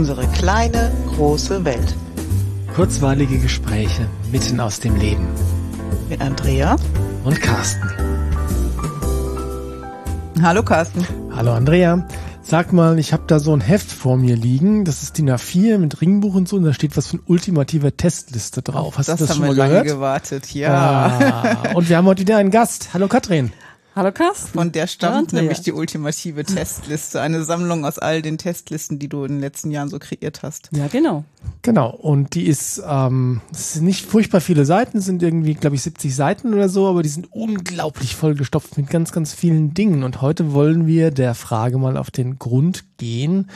Unsere kleine, große Welt. Kurzweilige Gespräche mitten aus dem Leben. Mit Andrea und Carsten. Hallo Carsten. Hallo Andrea. Sag mal, ich habe da so ein Heft vor mir liegen. Das ist DIN A4 mit Ringbuch und so. Und da steht was von ultimativer Testliste drauf. Hast das du das haben schon wir mal lange gehört? gewartet, ja. Ah, und wir haben heute wieder einen Gast. Hallo Katrin. Hallo Carsten. Von der stammt nämlich die ultimative Testliste. Eine Sammlung aus all den Testlisten, die du in den letzten Jahren so kreiert hast. Ja, genau. Genau. Und die ist, ähm, es sind nicht furchtbar viele Seiten, es sind irgendwie, glaube ich, 70 Seiten oder so, aber die sind unglaublich vollgestopft mit ganz, ganz vielen Dingen. Und heute wollen wir der Frage mal auf den Grund gehen,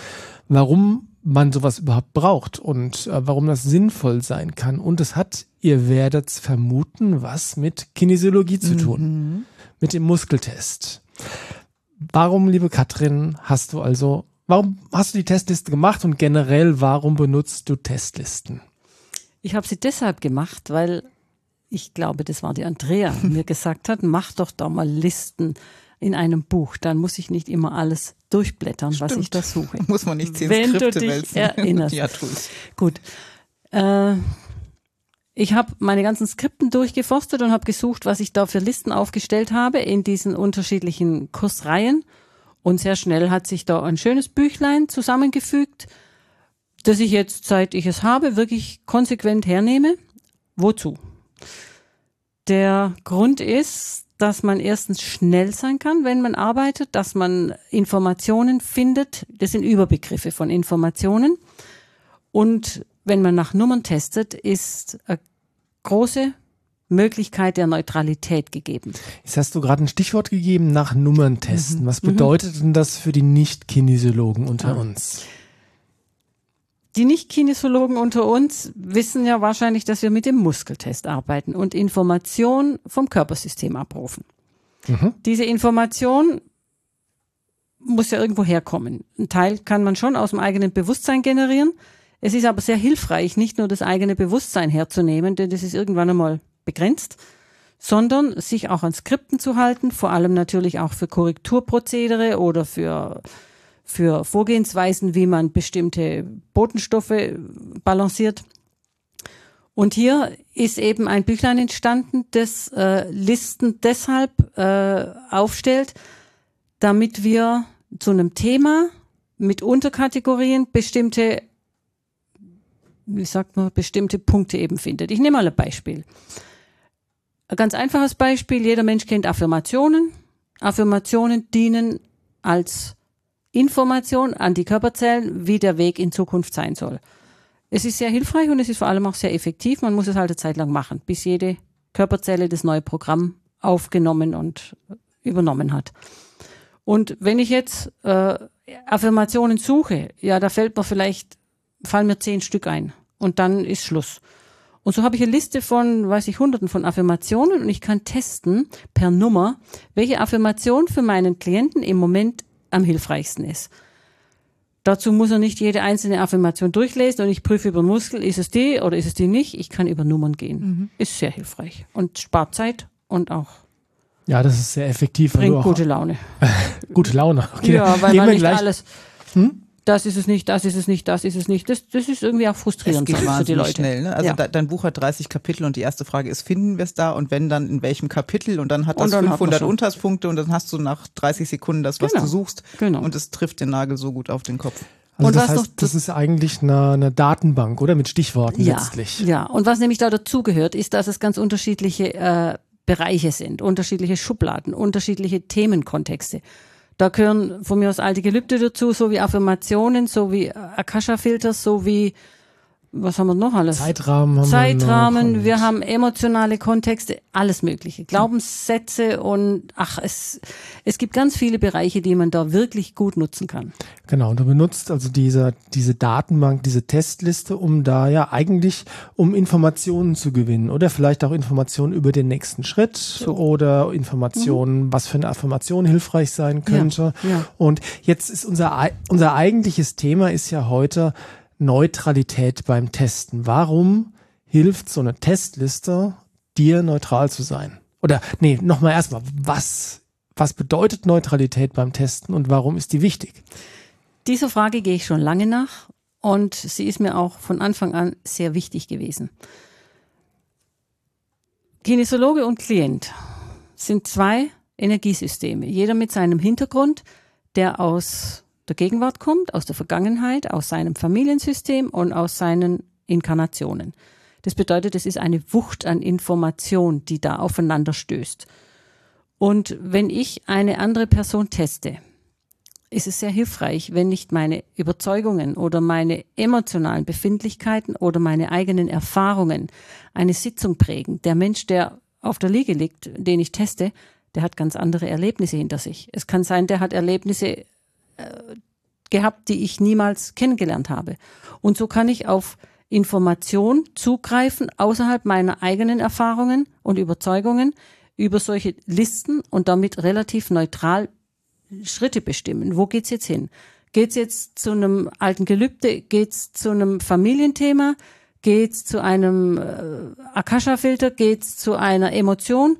warum man sowas überhaupt braucht und äh, warum das sinnvoll sein kann. Und es hat, ihr werdet's vermuten, was mit Kinesiologie zu tun. Mit dem Muskeltest. Warum, liebe Katrin, hast du also, warum hast du die Testliste gemacht und generell, warum benutzt du Testlisten? Ich habe sie deshalb gemacht, weil ich glaube, das war die Andrea, mir gesagt hat, mach doch da mal Listen in einem Buch. Dann muss ich nicht immer alles durchblättern, was ich da suche. Muss man nicht zehn Wenn du Skripte dich wälzen. erinnerst. ja, tu's. Gut. Äh, ich habe meine ganzen Skripten durchgeforstet und habe gesucht, was ich da für Listen aufgestellt habe in diesen unterschiedlichen Kursreihen. Und sehr schnell hat sich da ein schönes Büchlein zusammengefügt, das ich jetzt, seit ich es habe, wirklich konsequent hernehme. Wozu? Der Grund ist, dass man erstens schnell sein kann, wenn man arbeitet, dass man Informationen findet. Das sind Überbegriffe von Informationen. Und wenn man nach Nummern testet, ist eine große Möglichkeit der Neutralität gegeben. Jetzt hast du gerade ein Stichwort gegeben nach Nummern testen. Was bedeutet denn das für die Nicht-Kinesiologen unter Ah. uns? Die Nicht-Kinesiologen unter uns wissen ja wahrscheinlich, dass wir mit dem Muskeltest arbeiten und Information vom Körpersystem abrufen. Diese Information muss ja irgendwo herkommen. Ein Teil kann man schon aus dem eigenen Bewusstsein generieren. Es ist aber sehr hilfreich, nicht nur das eigene Bewusstsein herzunehmen, denn das ist irgendwann einmal begrenzt, sondern sich auch an Skripten zu halten, vor allem natürlich auch für Korrekturprozedere oder für für Vorgehensweisen, wie man bestimmte Botenstoffe balanciert. Und hier ist eben ein Büchlein entstanden, das äh, Listen deshalb äh, aufstellt, damit wir zu einem Thema mit Unterkategorien bestimmte, wie sagt man, bestimmte Punkte eben findet. Ich nehme mal ein Beispiel. Ein ganz einfaches Beispiel. Jeder Mensch kennt Affirmationen. Affirmationen dienen als Information an die Körperzellen, wie der Weg in Zukunft sein soll. Es ist sehr hilfreich und es ist vor allem auch sehr effektiv. Man muss es halt eine Zeit lang machen, bis jede Körperzelle das neue Programm aufgenommen und übernommen hat. Und wenn ich jetzt äh, Affirmationen suche, ja, da fällt mir vielleicht, fallen mir zehn Stück ein und dann ist Schluss. Und so habe ich eine Liste von, weiß ich, hunderten von Affirmationen und ich kann testen per Nummer, welche Affirmation für meinen Klienten im Moment am hilfreichsten ist. Dazu muss er nicht jede einzelne Affirmation durchlesen und ich prüfe über den Muskel, ist es die oder ist es die nicht. Ich kann über Nummern gehen. Ist sehr hilfreich und spart Zeit und auch Ja, das ist sehr effektiv. bringt gute Laune. gute Laune. Okay, ja, weil gehen man nicht gleich. alles. Das ist es nicht, das ist es nicht, das ist es nicht. Das, das ist irgendwie auch Es frustrierend geht sonst für die Leute. schnell. Ne? Also ja. de dein Buch hat 30 Kapitel und die erste Frage ist, finden wir es da? Und wenn, dann in welchem Kapitel? Und dann hat das dann hat man 500 schon. Unterspunkte und dann hast du nach 30 Sekunden das, was Genau. du suchst. Genau. Und es trifft den Nagel so gut auf den Kopf. Also Und das was heißt, noch- das ist eigentlich eine, eine Datenbank, oder? Mit Stichworten ja, letztlich. Ja, und was nämlich da dazugehört, ist, dass es ganz unterschiedliche äh, Bereiche sind, unterschiedliche Schubladen, unterschiedliche Themenkontexte. Da gehören von mir aus alte Gelübde dazu, sowie Affirmationen, sowie Akasha-Filter, sowie was haben wir noch alles? Zeitrahmen haben Zeitrahmen, wir noch. wir haben emotionale Kontexte, alles Mögliche. Glaubenssätze und ach, es, es gibt ganz viele Bereiche, die man da wirklich gut nutzen kann. Genau, und du benutzt also diese, diese Datenbank, diese Testliste, um da ja eigentlich um Informationen zu gewinnen oder vielleicht auch Informationen über den nächsten Schritt oder Informationen, was für eine Affirmation hilfreich sein könnte. Mhm. ja. Und jetzt ist unser, unser eigentliches Thema ist ja heute Neutralität beim Testen. Warum hilft so eine Testliste, dir neutral zu sein? Oder nee, nochmal erstmal, was, was bedeutet Neutralität beim Testen und warum ist die wichtig? Dieser Frage gehe ich schon lange nach und sie ist mir auch von Anfang an sehr wichtig gewesen. Kinesiologe und Klient sind zwei Energiesysteme, jeder mit seinem Hintergrund, der aus der Gegenwart kommt, aus der Vergangenheit, aus seinem Familiensystem und aus seinen Inkarnationen. Das bedeutet, es ist eine Wucht an Information, die da aufeinander stößt. Und wenn ich eine andere Person teste, ist es sehr hilfreich, wenn nicht meine Überzeugungen oder meine emotionalen Befindlichkeiten oder meine eigenen Erfahrungen eine Sitzung prägen. Der Mensch, der auf der Liege liegt, den ich teste, der hat ganz andere Erlebnisse hinter sich. Es kann sein, der hat Erlebnisse gehabt, die ich niemals kennengelernt habe. Und so kann ich auf Information zugreifen außerhalb meiner eigenen Erfahrungen und Überzeugungen über solche Listen und damit relativ neutral Schritte bestimmen. Wo geht's jetzt hin? Geht's jetzt zu einem alten Gelübde? Geht's zu einem Familienthema? Geht's zu einem äh, Akasha-Filter? Geht's zu einer Emotion?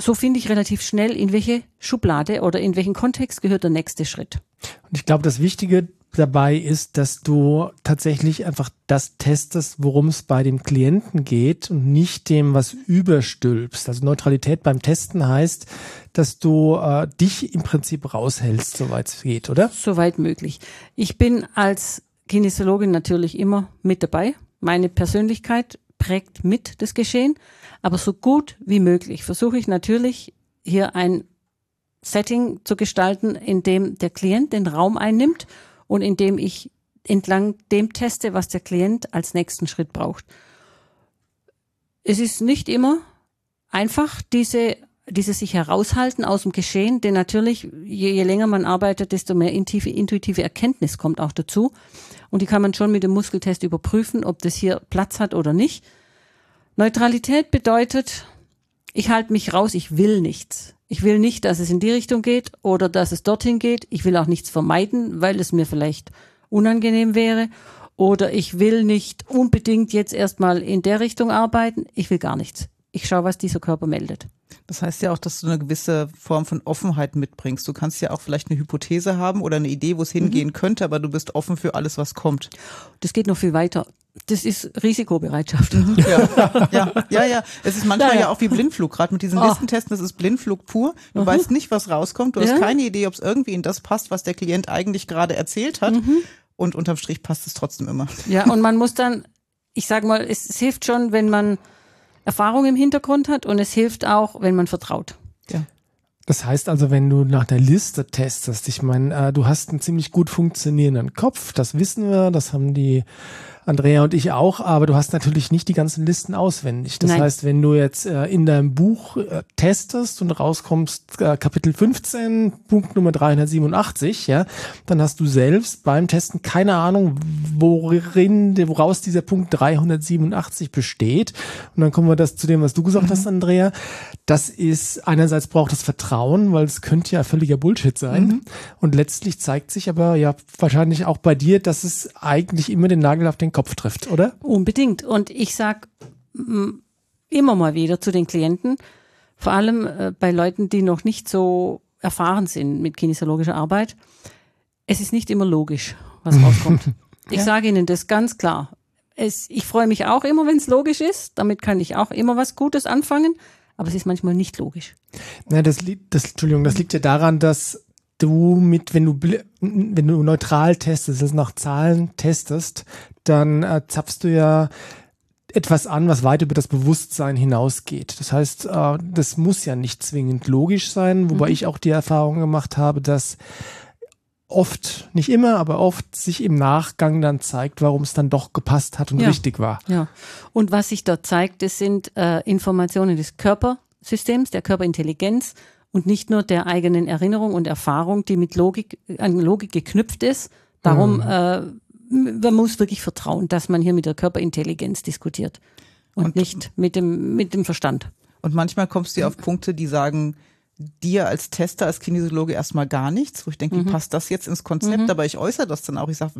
So finde ich relativ schnell, in welche Schublade oder in welchen Kontext gehört der nächste Schritt. Und ich glaube, das Wichtige dabei ist, dass du tatsächlich einfach das testest, worum es bei dem Klienten geht und nicht dem, was überstülpst. Also Neutralität beim Testen heißt, dass du äh, dich im Prinzip raushältst, soweit es geht, oder? Soweit möglich. Ich bin als Kinesiologin natürlich immer mit dabei. Meine Persönlichkeit prägt mit das Geschehen, aber so gut wie möglich versuche ich natürlich hier ein Setting zu gestalten, in dem der Klient den Raum einnimmt und indem ich entlang dem teste, was der Klient als nächsten Schritt braucht. Es ist nicht immer einfach, diese, diese sich heraushalten aus dem Geschehen, denn natürlich, je, je länger man arbeitet, desto mehr intuitive, intuitive Erkenntnis kommt auch dazu. Und die kann man schon mit dem Muskeltest überprüfen, ob das hier Platz hat oder nicht. Neutralität bedeutet, ich halte mich raus, ich will nichts. Ich will nicht, dass es in die Richtung geht oder dass es dorthin geht. Ich will auch nichts vermeiden, weil es mir vielleicht unangenehm wäre. Oder ich will nicht unbedingt jetzt erstmal in der Richtung arbeiten. Ich will gar nichts. Ich schaue, was dieser Körper meldet. Das heißt ja auch, dass du eine gewisse Form von Offenheit mitbringst. Du kannst ja auch vielleicht eine Hypothese haben oder eine Idee, wo es hingehen mhm. könnte, aber du bist offen für alles, was kommt. Das geht noch viel weiter. Das ist Risikobereitschaft. Ja, ja, ja, ja. Es ist manchmal ja, ja. auch wie Blindflug, gerade mit diesen oh. Listentesten, das ist Blindflug pur. Du mhm. weißt nicht, was rauskommt. Du ja. hast keine Idee, ob es irgendwie in das passt, was der Klient eigentlich gerade erzählt hat. Mhm. Und unterm Strich passt es trotzdem immer. Ja, und man muss dann, ich sag mal, es, es hilft schon, wenn man Erfahrung im Hintergrund hat und es hilft auch, wenn man vertraut. Ja. Das heißt also, wenn du nach der Liste testest, ich meine, äh, du hast einen ziemlich gut funktionierenden Kopf, das wissen wir, das haben die Andrea und ich auch, aber du hast natürlich nicht die ganzen Listen auswendig. Das Nein. heißt, wenn du jetzt äh, in deinem Buch äh, testest und rauskommst, äh, Kapitel 15, Punkt Nummer 387, ja, dann hast du selbst beim Testen keine Ahnung, worin, woraus dieser Punkt 387 besteht. Und dann kommen wir das zu dem, was du gesagt mhm. hast, Andrea. Das ist, einerseits braucht es Vertrauen, weil es könnte ja völliger Bullshit sein. Mhm. Und letztlich zeigt sich aber ja wahrscheinlich auch bei dir, dass es eigentlich immer den Nagel auf den Kopf trifft, oder? Unbedingt. Und ich sag immer mal wieder zu den Klienten, vor allem äh, bei Leuten, die noch nicht so erfahren sind mit kinesiologischer Arbeit, es ist nicht immer logisch, was rauskommt. ich ja. sage Ihnen das ganz klar. Es, ich freue mich auch immer, wenn es logisch ist. Damit kann ich auch immer was Gutes anfangen. Aber es ist manchmal nicht logisch. Na, das, das, Entschuldigung, das liegt ja daran, dass du mit, wenn du, wenn du neutral testest, also nach Zahlen testest, dann äh, zapfst du ja etwas an, was weit über das Bewusstsein hinausgeht. Das heißt, äh, das muss ja nicht zwingend logisch sein, wobei mhm. ich auch die Erfahrung gemacht habe, dass oft, nicht immer, aber oft sich im Nachgang dann zeigt, warum es dann doch gepasst hat und ja. richtig war. Ja. Und was sich dort zeigt, das sind äh, Informationen des Körpersystems, der Körperintelligenz und nicht nur der eigenen Erinnerung und Erfahrung, die mit Logik, an Logik geknüpft ist. Darum, mhm. äh, man muss wirklich vertrauen, dass man hier mit der Körperintelligenz diskutiert und, und nicht mit dem, mit dem Verstand. Und manchmal kommst du auf Punkte, die sagen, dir als Tester, als Kinesiologe erstmal gar nichts, wo ich denke, mhm. wie passt das jetzt ins Konzept? Mhm. Aber ich äußere das dann auch. Ich sage,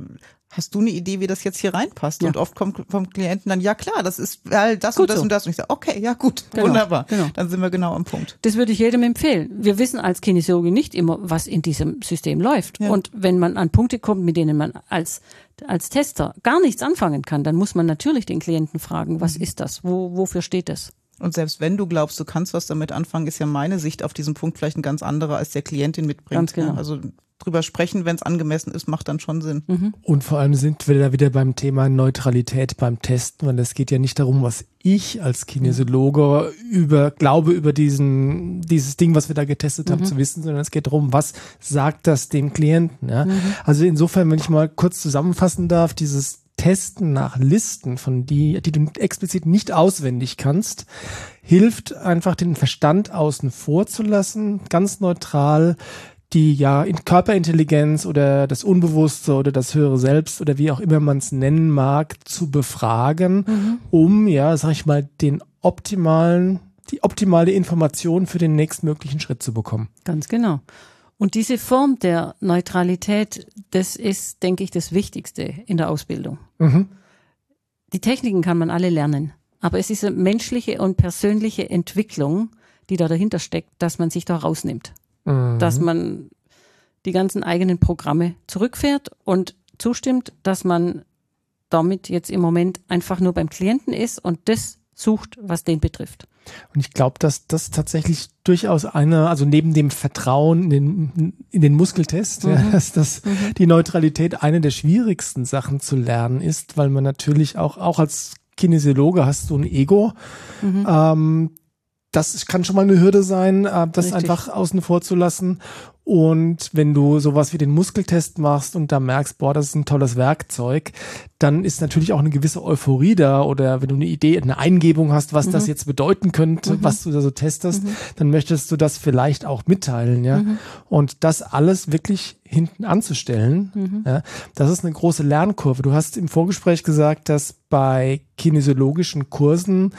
hast du eine Idee, wie das jetzt hier reinpasst? Ja. Und oft kommt vom Klienten dann, ja klar, das ist all das gut und das so. und das. Und ich sage, okay, ja gut, genau. wunderbar. Genau. Dann sind wir genau am Punkt. Das würde ich jedem empfehlen. Wir wissen als Kinesiologe nicht immer, was in diesem System läuft. Ja. Und wenn man an Punkte kommt, mit denen man als als Tester gar nichts anfangen kann, dann muss man natürlich den Klienten fragen, was mhm. ist das? Wo, wofür steht das? Und selbst wenn du glaubst, du kannst was damit anfangen, ist ja meine Sicht auf diesen Punkt vielleicht ein ganz anderer, als der Klientin mitbringt. Ganz genau. Also drüber sprechen, wenn es angemessen ist, macht dann schon Sinn. Mhm. Und vor allem sind wir da wieder beim Thema Neutralität beim Testen, weil es geht ja nicht darum, was ich als Kinesiologe über glaube über diesen dieses Ding, was wir da getestet haben, mhm. zu wissen, sondern es geht darum, was sagt das dem Klienten. Ja? Mhm. Also insofern, wenn ich mal kurz zusammenfassen darf, dieses Testen nach Listen, von die, die du explizit nicht auswendig kannst, hilft einfach den Verstand außen vor zu lassen, ganz neutral die ja in Körperintelligenz oder das Unbewusste oder das höhere Selbst oder wie auch immer man es nennen mag, zu befragen, mhm. um, ja, sag ich mal, den optimalen, die optimale Information für den nächstmöglichen Schritt zu bekommen. Ganz genau. Und diese Form der Neutralität, das ist, denke ich, das Wichtigste in der Ausbildung. Mhm. Die Techniken kann man alle lernen, aber es ist eine menschliche und persönliche Entwicklung, die da dahinter steckt, dass man sich da rausnimmt. Mhm. Dass man die ganzen eigenen Programme zurückfährt und zustimmt, dass man damit jetzt im Moment einfach nur beim Klienten ist und das sucht, was den betrifft. Und ich glaube, dass das tatsächlich durchaus eine, also neben dem Vertrauen in den, in den Muskeltest, mhm. ja, dass das mhm. die Neutralität eine der schwierigsten Sachen zu lernen ist, weil man natürlich auch, auch als Kinesiologe hast du ein Ego. Mhm. Ähm, das kann schon mal eine Hürde sein, äh, das Richtig. einfach außen vor zu lassen. Und wenn du sowas wie den Muskeltest machst und da merkst, boah, das ist ein tolles Werkzeug, dann ist natürlich auch eine gewisse Euphorie da. Oder wenn du eine Idee, eine Eingebung hast, was mhm. das jetzt bedeuten könnte, mhm. was du da so testest, mhm. dann möchtest du das vielleicht auch mitteilen, ja. Mhm. Und das alles wirklich hinten anzustellen, mhm. ja, das ist eine große Lernkurve. Du hast im Vorgespräch gesagt, dass bei kinesiologischen Kursen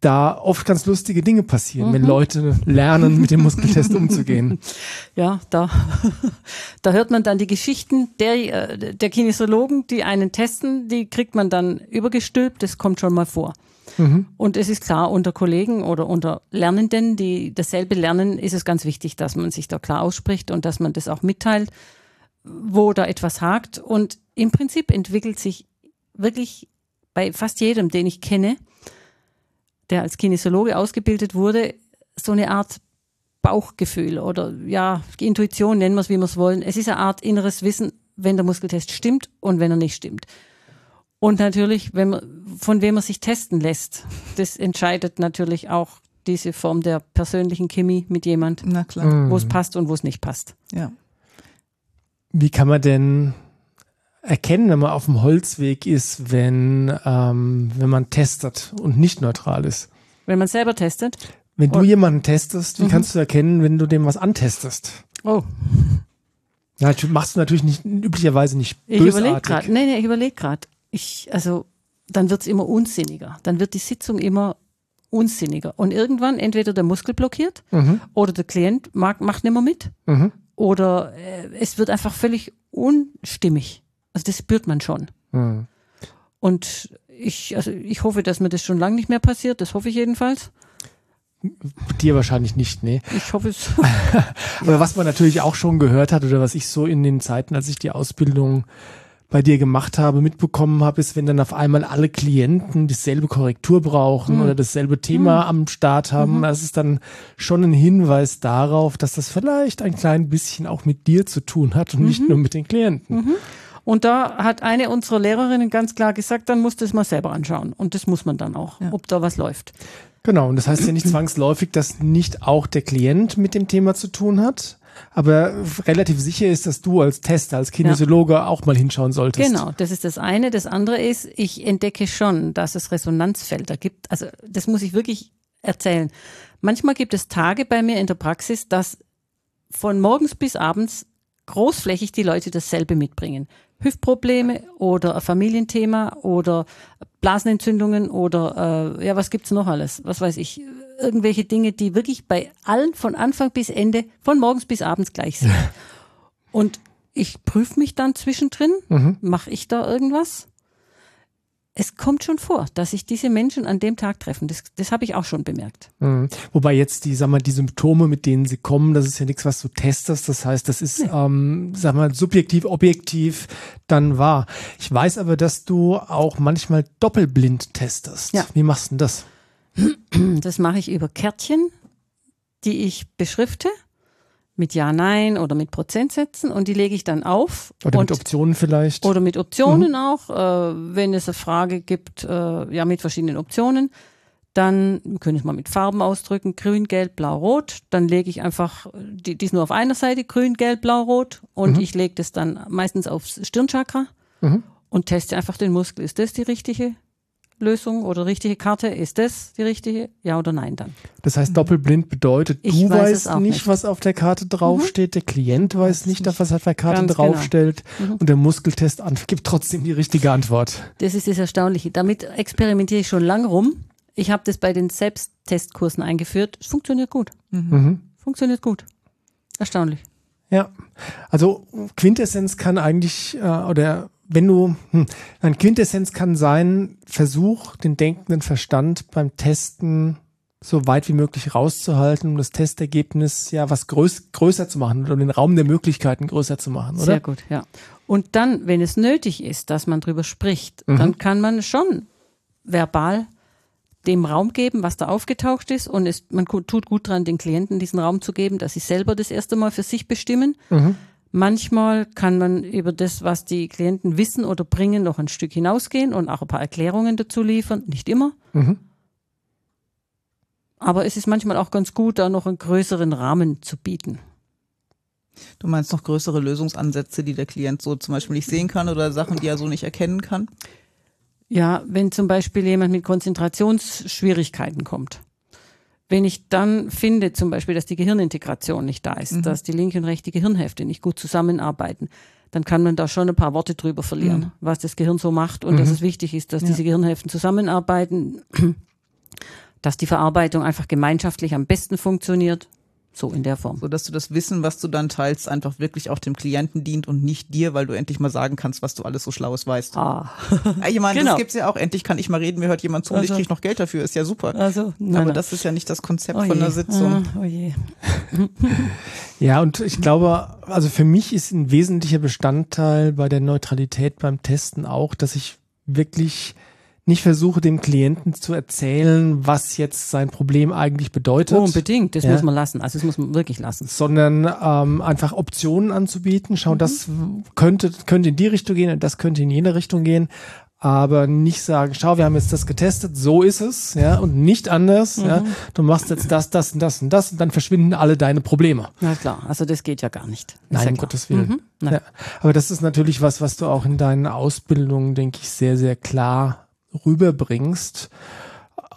da oft ganz lustige Dinge passieren, mhm. wenn Leute lernen, mit dem Muskeltest umzugehen. Ja, da, da hört man dann die Geschichten der, äh, der Kinesiologen, die einen testen, die kriegt man dann übergestülpt, das kommt schon mal vor. Mhm. Und es ist klar, unter Kollegen oder unter Lernenden, die dasselbe lernen, ist es ganz wichtig, dass man sich da klar ausspricht und dass man das auch mitteilt, wo da etwas hakt. Und im Prinzip entwickelt sich wirklich bei fast jedem, den ich kenne, der als Kinesiologe ausgebildet wurde, so eine Art Bauchgefühl oder ja, Intuition, nennen wir es, wie wir es wollen. Es ist eine Art inneres Wissen, wenn der Muskeltest stimmt und wenn er nicht stimmt. Und natürlich, wenn man, von wem man sich testen lässt, das entscheidet natürlich auch diese Form der persönlichen Chemie mit jemand, wo es passt und wo es nicht passt. Ja. Wie kann man denn erkennen, wenn man auf dem Holzweg ist, wenn, ähm, wenn man testet und nicht neutral ist? Wenn man selber testet? Wenn du jemanden testest, wie mhm. kannst du erkennen, wenn du dem was antestest? Oh. Ja, machst du natürlich nicht, üblicherweise nicht bösartig. Ich überlege gerade, nee, nee, ich überlege gerade. Ich, also, dann wird's immer unsinniger. Dann wird die Sitzung immer unsinniger. Und irgendwann entweder der Muskel blockiert mhm. oder der Klient mag, macht nicht mehr mit. Mhm. Oder äh, es wird einfach völlig unstimmig. Also das spürt man schon. Mhm. Und ich, also ich hoffe, dass mir das schon lange nicht mehr passiert. Das hoffe ich jedenfalls. Dir wahrscheinlich nicht, nee. Ich hoffe es. Aber was man natürlich auch schon gehört hat oder was ich so in den Zeiten, als ich die Ausbildung bei dir gemacht habe, mitbekommen habe, ist, wenn dann auf einmal alle Klienten dieselbe Korrektur brauchen mhm. oder dasselbe Thema mhm. am Start haben, mhm. das ist dann schon ein Hinweis darauf, dass das vielleicht ein klein bisschen auch mit dir zu tun hat und nicht mhm. nur mit den Klienten. Und da hat eine unserer Lehrerinnen ganz klar gesagt, dann muss das mal selber anschauen. Und das muss man dann auch, ja. ob da was läuft. Genau, und das heißt ja nicht zwangsläufig, dass nicht auch der Klient mit dem Thema zu tun hat. Aber relativ sicher ist, dass du als Tester, als Kinesiologe ja. auch mal hinschauen solltest. Genau, das ist das eine. Das andere ist, ich entdecke schon, dass es Resonanzfelder gibt. Also das muss ich wirklich erzählen. Manchmal gibt es Tage bei mir in der Praxis, dass von morgens bis abends großflächig die Leute dasselbe mitbringen. Hüftprobleme oder ein Familienthema oder Blasenentzündungen oder äh, ja, was gibt's noch alles? Was weiß ich? irgendwelche Dinge, die wirklich bei allen von Anfang bis Ende, von morgens bis abends gleich sind. Und ich prüfe mich dann zwischendrin, mhm. mache ich da irgendwas? Es kommt schon vor, dass sich diese Menschen an dem Tag treffen. Das, das habe ich auch schon bemerkt. Mhm. Wobei jetzt die, sag mal, die Symptome, mit denen sie kommen, das ist ja nichts, was du testest. Das heißt, das ist, nee. ähm, sag mal, subjektiv, objektiv dann wahr. Ich weiß aber, dass du auch manchmal doppelblind testest. Ja. Wie machst du denn das? Das mache ich über Kärtchen, die ich beschrifte mit Ja, Nein oder mit Prozentsätzen und die lege ich dann auf. Oder mit Optionen vielleicht. Oder mit Optionen mhm. auch, äh, wenn es eine Frage gibt, äh, ja, mit verschiedenen Optionen. Dann können wir es mal mit Farben ausdrücken, grün, gelb, blau, rot. Dann lege ich einfach, die, die ist nur auf einer Seite, grün, gelb, blau, rot. Und mhm. ich lege das dann meistens aufs Stirnchakra mhm. und teste einfach den Muskel. Ist das die richtige Lösung oder richtige Karte, ist das die richtige? Ja oder nein dann? Das heißt, doppelblind bedeutet, ich du weiß weißt nicht, nicht, was auf der Karte draufsteht, mhm. der Klient weiß nicht, nicht, was auf der Karte Ganz draufstellt genau. mhm. und der Muskeltest gibt trotzdem die richtige Antwort. Das ist das Erstaunliche. Damit experimentiere ich schon lange rum. Ich habe das bei den Selbsttestkursen eingeführt. Es funktioniert gut. Mhm. mhm. Funktioniert gut. Erstaunlich. Ja, also Quintessenz kann eigentlich äh, oder wenn du, hm, ein Quintessenz kann sein, versuch den denkenden Verstand beim Testen so weit wie möglich rauszuhalten, um das Testergebnis ja was größ, größer zu machen oder den Raum der Möglichkeiten größer zu machen, oder? Sehr gut, ja. Und dann, wenn es nötig ist, dass man drüber spricht, mhm. dann kann man schon verbal dem Raum geben, was da aufgetaucht ist und es, man tut gut dran, den Klienten diesen Raum zu geben, dass sie selber das erste Mal für sich bestimmen. Mhm. Manchmal kann man über das, was die Klienten wissen oder bringen, noch ein Stück hinausgehen und auch ein paar Erklärungen dazu liefern. Nicht immer. Mhm. Aber es ist manchmal auch ganz gut, da noch einen größeren Rahmen zu bieten. Du meinst noch größere Lösungsansätze, die der Klient so zum Beispiel nicht sehen kann oder Sachen, die er so nicht erkennen kann? Ja, wenn zum Beispiel jemand mit Konzentrationsschwierigkeiten kommt wenn ich dann finde, zum Beispiel, dass die Gehirnintegration nicht da ist, mhm. dass die linke und rechte Gehirnhälfte nicht gut zusammenarbeiten, dann kann man da schon ein paar Worte drüber verlieren, mhm. was das Gehirn so macht und mhm. dass es wichtig ist, dass ja. diese Gehirnhälften zusammenarbeiten, dass die Verarbeitung einfach gemeinschaftlich am besten funktioniert so in der Form. So dass du das Wissen, was du dann teilst, einfach wirklich auch dem Klienten dient und nicht dir, weil du endlich mal sagen kannst, was du alles so Schlaues weißt. Ah. ich meine, genau. das gibt's ja auch. Endlich kann ich mal reden, mir hört jemand zu und ich also. krieg noch Geld dafür. Ist ja super. Also, nein, Aber nein. das ist ja nicht das Konzept oh von der Sitzung. Ah, oh je. ja, und ich glaube, also für mich ist ein wesentlicher Bestandteil bei der Neutralität beim Testen auch, dass ich wirklich nicht versuche, dem Klienten zu erzählen, was jetzt sein Problem eigentlich bedeutet. Oh, unbedingt, das ja. muss man lassen. Also das muss man wirklich lassen. Sondern ähm, einfach Optionen anzubieten. Schau, mhm. das könnte, könnte in die Richtung gehen und das könnte in jene Richtung gehen. Aber nicht sagen, schau, wir haben jetzt das getestet, so ist es, ja, und nicht anders, mhm. ja. Du machst jetzt das, das und das und das und dann verschwinden alle deine Probleme. Na klar, also das geht ja gar nicht. Nein, ja um Gottes Willen. Mhm. Ja. Aber das ist natürlich was, was du auch in deinen Ausbildungen, denke ich, sehr, sehr klar rüberbringst,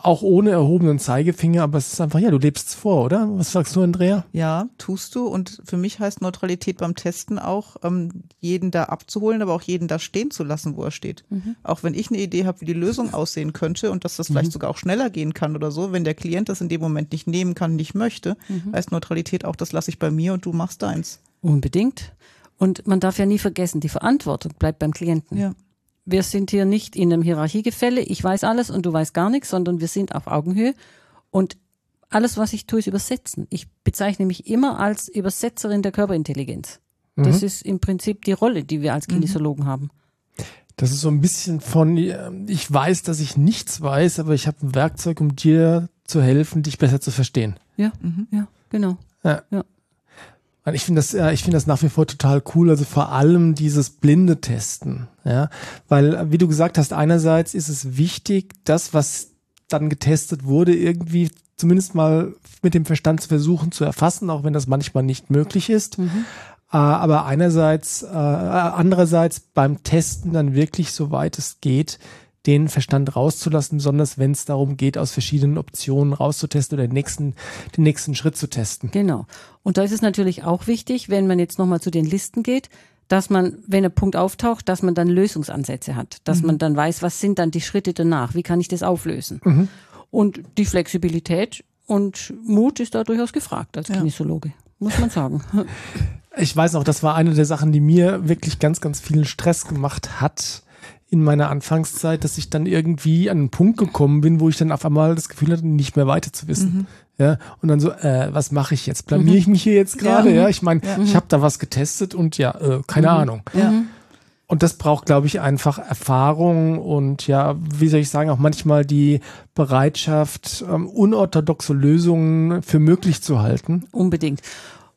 auch ohne erhobenen Zeigefinger, aber es ist einfach, ja, du lebst es vor, oder? Was sagst du, Andrea? Ja, tust du. Und für mich heißt Neutralität beim Testen auch, ähm, jeden da abzuholen, aber auch jeden da stehen zu lassen, wo er steht. Mhm. Auch wenn ich eine Idee habe, wie die Lösung aussehen könnte und dass das vielleicht mhm. sogar auch schneller gehen kann oder so, wenn der Klient das in dem Moment nicht nehmen kann, nicht möchte, mhm. heißt Neutralität auch, das lasse ich bei mir und du machst deins. Unbedingt. Und man darf ja nie vergessen, die Verantwortung bleibt beim Klienten. Ja wir sind hier nicht in einem Hierarchiegefälle, ich weiß alles und du weißt gar nichts, sondern wir sind auf Augenhöhe. Und alles, was ich tue, ist übersetzen. Ich bezeichne mich immer als Übersetzerin der Körperintelligenz. Mhm. Das ist im Prinzip die Rolle, die wir als mhm. Kinesiologen mhm. haben. Das ist so ein bisschen von, ich weiß, dass ich nichts weiß, aber ich habe ein Werkzeug, um dir zu helfen, dich besser zu verstehen. Ja, mhm. ja, genau. Ja. ja. Ich finde das, ich finde das nach wie vor total cool. Also vor allem dieses blinde Testen, ja, weil wie du gesagt hast, einerseits ist es wichtig, das, was dann getestet wurde, irgendwie zumindest mal mit dem Verstand zu versuchen zu erfassen, auch wenn das manchmal nicht möglich ist. Mhm. Äh, aber einerseits, äh, andererseits beim Testen dann wirklich, soweit es geht, den Verstand rauszulassen, besonders wenn es darum geht, aus verschiedenen Optionen rauszutesten oder den nächsten, den nächsten Schritt zu testen. Genau. Und da ist es natürlich auch wichtig, wenn man jetzt nochmal zu den Listen geht, dass man, wenn ein Punkt auftaucht, dass man dann Lösungsansätze hat, dass mhm. man dann weiß, was sind dann die Schritte danach, wie kann ich das auflösen. Mhm. Und die Flexibilität Und Mut ist da durchaus gefragt als Kinesiologe, muss man sagen. Ich weiß noch, das war eine der Sachen, die mir wirklich ganz, ganz vielen Stress gemacht hat in meiner Anfangszeit, dass ich dann irgendwie an einen Punkt gekommen bin, wo ich dann auf einmal das Gefühl hatte, nicht mehr weiter zu wissen. Mhm. Ja, und dann so, äh, was mache ich jetzt? Blamier ich mich hier jetzt gerade? Ja. ja, ich meine, ja. ich habe da was getestet und ja, äh, keine mhm. Ahnung. Ja. Und das braucht, glaube ich, einfach Erfahrung und ja, wie soll ich sagen, auch manchmal die Bereitschaft, ähm, unorthodoxe Lösungen für möglich zu halten. Unbedingt.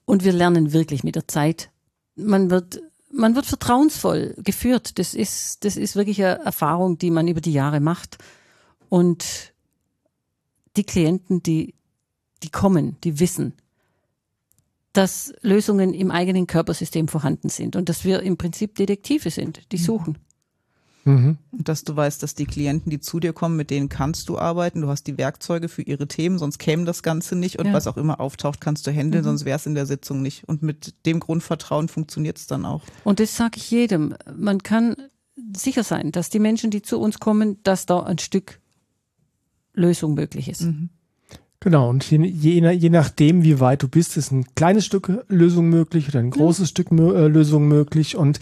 Und wir lernen wirklich mit der Zeit. Man wird, man wird vertrauensvoll geführt. Das ist, das ist wirklich eine Erfahrung, die man über die Jahre macht. Und die Klienten, die, die kommen, die wissen, dass Lösungen im eigenen Körpersystem vorhanden sind und dass wir im Prinzip Detektive sind, die suchen. Mhm. Und dass du weißt, dass die Klienten, die zu dir kommen, mit denen kannst du arbeiten. Du hast die Werkzeuge für ihre Themen, sonst käme das Ganze nicht. Und ja. was auch immer auftaucht, kannst du handeln, mhm. sonst wäre es in der Sitzung nicht. Und mit dem Grundvertrauen funktioniert es dann auch. Und das sage ich jedem. Man kann sicher sein, dass die Menschen, die zu uns kommen, dass da ein Stück Lösung möglich ist. Mhm. Genau, und je, je, je nachdem, wie weit du bist, ist ein kleines Stück Lösung möglich oder ein großes ja. Stück äh, Lösung möglich. Und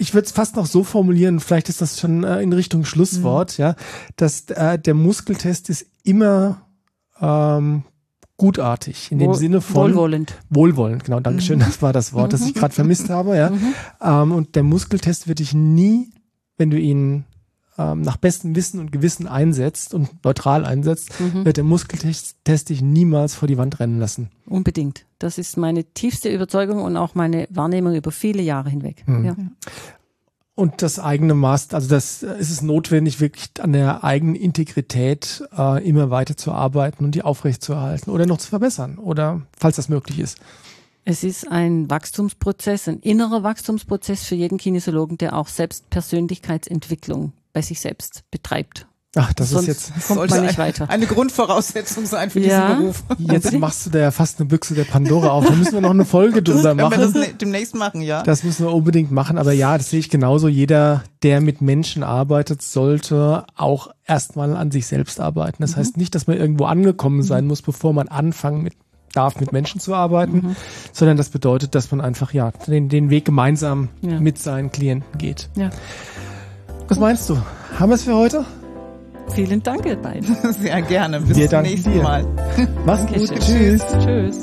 ich würde es fast noch so formulieren, vielleicht ist das schon äh, in Richtung Schlusswort, mhm. ja, dass äh, der Muskeltest ist immer ähm, gutartig in dem Sinne von wohlwollend. Wohlwollend, genau, Dankeschön, mhm. das war das Wort, das ich gerade vermisst habe, ja. Mhm. Ähm, und der Muskeltest wird dich nie, wenn du ihn ähm, nach bestem Wissen und Gewissen einsetzt und neutral einsetzt, mhm. wird der Muskeltest dich niemals vor die Wand rennen lassen. Unbedingt. Das ist meine tiefste Überzeugung und auch meine Wahrnehmung über viele Jahre hinweg. Mhm. Ja. Und das eigene Maß, also das ist es notwendig, wirklich an der eigenen Integrität äh, immer weiter zu arbeiten und die aufrechtzuerhalten oder noch zu verbessern oder falls das möglich ist. Es ist ein Wachstumsprozess, ein innerer Wachstumsprozess für jeden Kinesiologen, der auch selbst Persönlichkeitsentwicklung bei sich selbst betreibt. Ach, das Sonst ist jetzt kommt man nicht weiter. eine Grundvoraussetzung sein für ja. diesen Beruf. Jetzt machst du da ja fast eine Büchse der Pandora auf. Da müssen wir noch eine Folge drüber machen. Können wir das demnächst machen, ja. Das müssen wir unbedingt machen. Aber ja, das sehe ich genauso. Jeder, der mit Menschen arbeitet, sollte auch erstmal an sich selbst arbeiten. Das mhm. heißt nicht, dass man irgendwo angekommen sein mhm. muss, bevor man anfangen mit darf, mit Menschen zu arbeiten, mhm. sondern das bedeutet, dass man einfach ja den, den Weg gemeinsam ja. mit seinen Klienten geht. Ja. Was meinst du? Haben wir es für heute? Vielen Dank, ihr beiden. Sehr gerne. Bis Wir zum nächsten dir. Mal. Mach's gut. Tschüss. Tschüss. Tschüss.